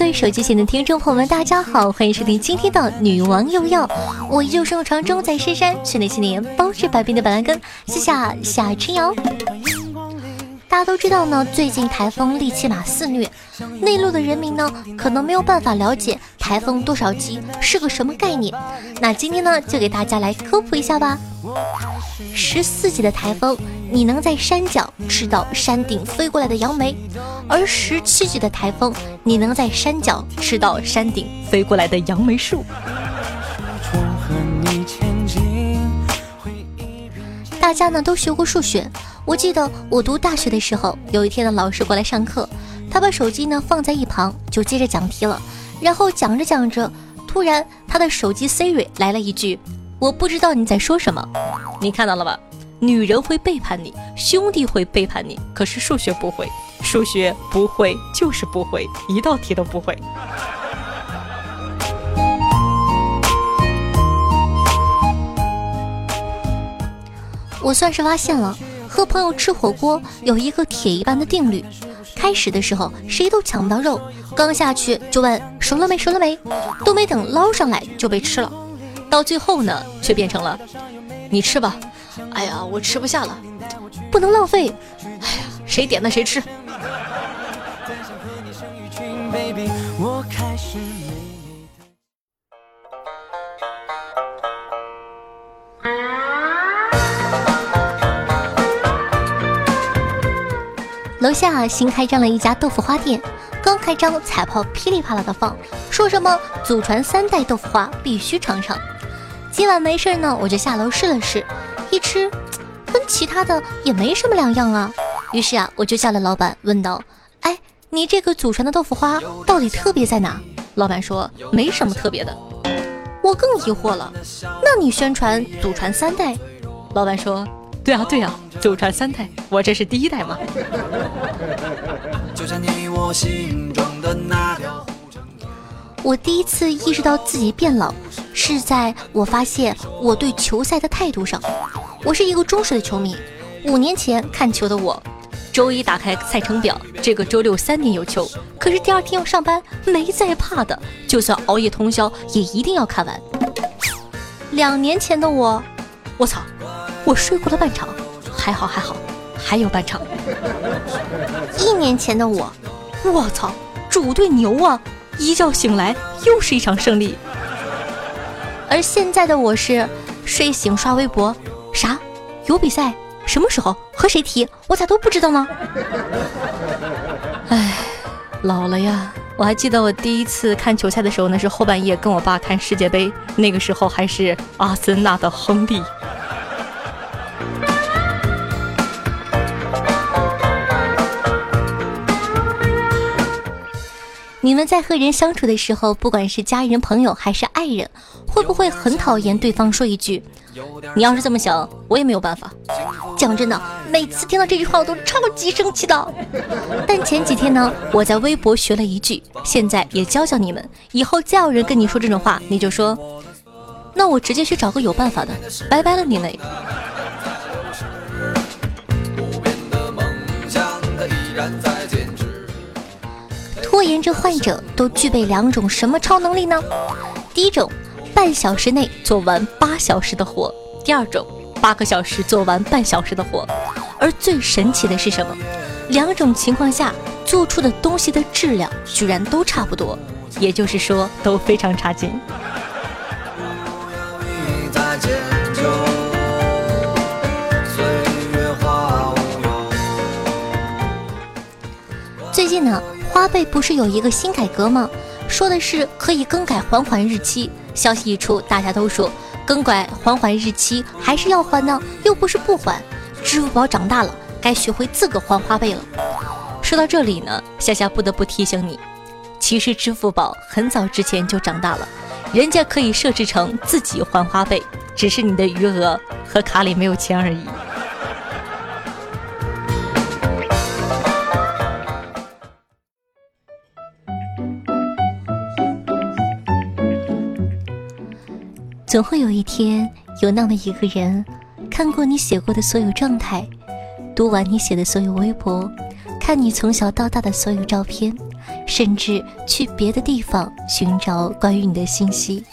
各位手机前的听众朋友们，大家好，欢迎收听今天的女王又要。我依旧身处长中，在深山，训练千年，包治百病的板蓝根，谢谢夏春瑶。大家都知道呢，最近台风利奇马肆虐，内陆的人民呢，可能没有办法了解台风多少级是个什么概念。那今天呢，就给大家来科普一下吧。十四级的台风，你能在山脚吃到山顶飞过来的杨梅；而十七级的台风，你能在山脚吃到山顶飞过来的杨梅树。大家呢都学过数学。我记得我读大学的时候，有一天的老师过来上课，他把手机呢放在一旁，就接着讲题了。然后讲着讲着，突然他的手机 Siri 来了一句：“我不知道你在说什么。”你看到了吧？女人会背叛你，兄弟会背叛你，可是数学不会，数学不会就是不会，一道题都不会。我算是发现了。和朋友吃火锅有一个铁一般的定律：开始的时候谁都抢不到肉，刚下去就问熟了没？熟了没，都没等捞上来就被吃了。到最后呢，却变成了。你吃吧，哎呀我吃不下了，不能浪费，哎呀谁点的谁吃。楼下新开张了一家豆腐花店，刚开张彩炮噼里啪啦的放，说什么祖传三代豆腐花必须尝尝。今晚没事呢，我就下楼试了试，一吃，跟其他的也没什么两样啊。于是啊，我就叫了老板，问道：“哎，你这个祖传的豆腐花到底特别在哪？”老板说：“没什么特别的。”我更疑惑了，那你宣传祖传三代？老板说。对啊对啊，祖传三代，我这是第一代嘛。我第一次意识到自己变老，是在我发现我对球赛的态度上。我是一个忠实的球迷，五年前看球的我，周一打开赛程表，这个周六三点有球，可是第二天要上班，没在怕的，就算熬夜通宵也一定要看完。两年前的我，我操！我睡过了半场，还好还好，还有半场。一年前的我，我操，主队牛啊！一觉醒来又是一场胜利。而现在的我是睡醒刷微博，啥？有比赛？什么时候？和谁踢？我咋都不知道呢？唉，老了呀！我还记得我第一次看球赛的时候，那是后半夜跟我爸看世界杯，那个时候还是阿森纳的亨利。你们在和人相处的时候，不管是家人、朋友还是爱人，会不会很讨厌对方说一句：“你要是这么想，我也没有办法。”讲真的，每次听到这句话，我都超级生气的。但前几天呢，我在微博学了一句，现在也教教你们，以后再有人跟你说这种话，你就说：“那我直接去找个有办法的，拜拜了你嘞。”拖延症患者都具备两种什么超能力呢？第一种，半小时内做完八小时的活；第二种，八个小时做完半小时的活。而最神奇的是什么？两种情况下做出的东西的质量居然都差不多，也就是说都非常差劲。花呗不是有一个新改革吗？说的是可以更改还款日期。消息一出，大家都说更改还款日期还是要还呢，又不是不还。支付宝长大了，该学会自个还花呗了。说到这里呢，夏夏不得不提醒你，其实支付宝很早之前就长大了，人家可以设置成自己还花呗，只是你的余额和卡里没有钱而已。总会有一天，有那么一个人，看过你写过的所有状态，读完你写的所有微博，看你从小到大的所有照片，甚至去别的地方寻找关于你的信息，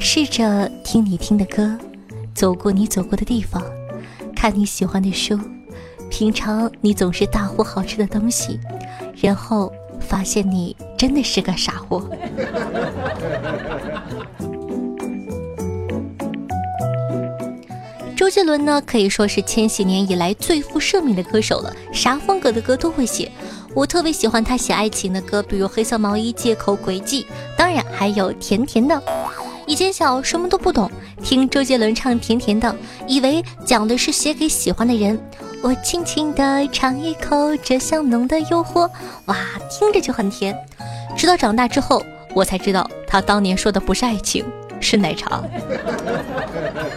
试着听你听的歌，走过你走过的地方，看你喜欢的书，品尝你总是大呼好吃的东西，然后发现你真的是个傻货。杰伦呢，可以说是千禧年以来最负盛名的歌手了，啥风格的歌都会写。我特别喜欢他写爱情的歌，比如《黑色毛衣》《借口》《轨迹》，当然还有《甜甜的》。以前小什么都不懂，听周杰伦唱《甜甜的》，以为讲的是写给喜欢的人。我轻轻地尝一口这香浓的诱惑，哇，听着就很甜。直到长大之后，我才知道他当年说的不是爱情，是奶茶。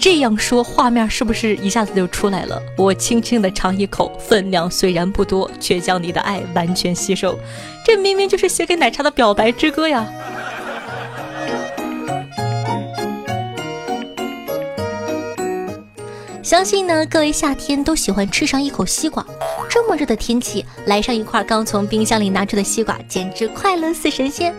这样说，画面是不是一下子就出来了？我轻轻的尝一口，分量虽然不多，却将你的爱完全吸收。这明明就是写给奶茶的表白之歌呀！相信呢，各位夏天都喜欢吃上一口西瓜。这么热的天气，来上一块刚从冰箱里拿出的西瓜，简直快乐似神仙。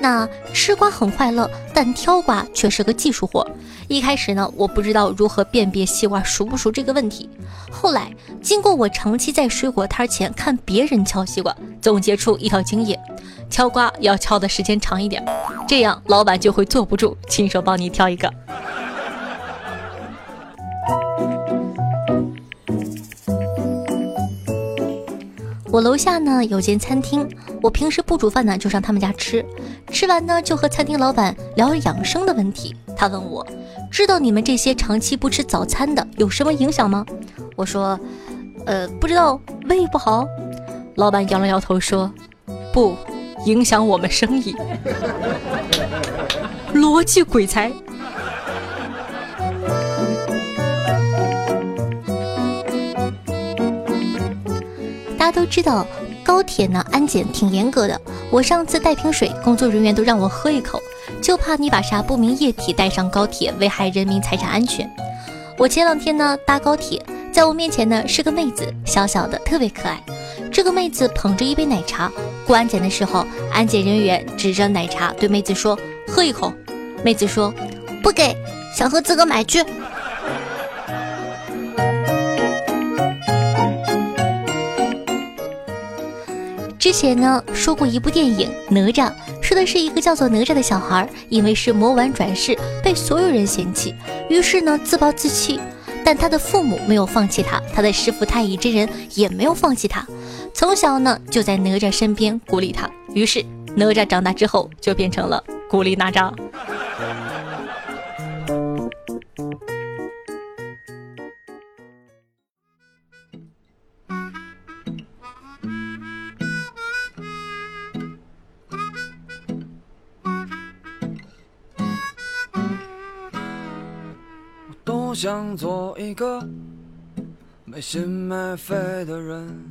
那吃瓜很快乐，但挑瓜却是个技术活。一开始呢，我不知道如何辨别西瓜熟不熟这个问题。后来经过我长期在水果摊前看别人敲西瓜，总结出一条经验：敲瓜要敲的时间长一点，这样老板就会坐不住，亲手帮你挑一个。我楼下呢有间餐厅，我平时不煮饭呢，就上他们家吃。吃完呢，就和餐厅老板聊养生的问题。他问我，知道你们这些长期不吃早餐的有什么影响吗？我说，呃，不知道，胃不好。老板摇了摇头说，不影响我们生意。逻辑鬼才。大家都知道，高铁呢安检挺严格的。我上次带瓶水，工作人员都让我喝一口，就怕你把啥不明液体带上高铁，危害人民财产安全。我前两天呢搭高铁，在我面前呢是个妹子，小小的，特别可爱。这个妹子捧着一杯奶茶，过安检的时候，安检人员指着奶茶对妹子说：“喝一口。”妹子说：“不给，想喝自个买去。”之前呢说过一部电影《哪吒》，说的是一个叫做哪吒的小孩，因为是魔丸转世，被所有人嫌弃，于是呢自暴自弃。但他的父母没有放弃他，他的师傅太乙真人也没有放弃他，从小呢就在哪吒身边鼓励他。于是哪吒长大之后就变成了鼓励哪吒想做一个没心没肺的人，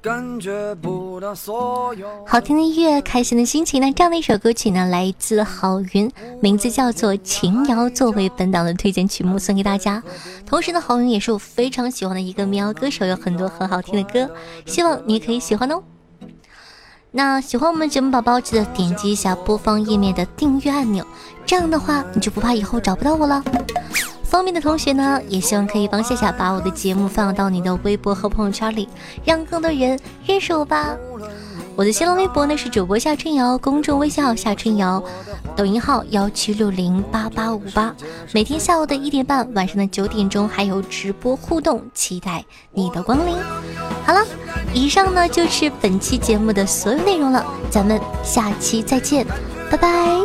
感觉不到所有。好听的音乐，开心的心情。那这样的一首歌曲呢，来自郝云，名字叫做《情谣》，作为本档的推荐曲目送给大家。同时呢，郝云也是我非常喜欢的一个民谣歌手，有很多很好听的歌，希望你可以喜欢哦。那喜欢我们节目宝宝，记得点击一下播放页面的订阅按钮，这样的话你就不怕以后找不到我了。方便的同学呢，也希望可以帮夏夏把我的节目放到你的微博和朋友圈里，让更多人认识我吧。我的新浪微博呢是主播夏春瑶，公众微信号夏春瑶，抖音号幺七六零八八五八。每天下午的一点半，晚上的九点钟还有直播互动，期待你的光临。好了，以上呢就是本期节目的所有内容了，咱们下期再见，拜拜。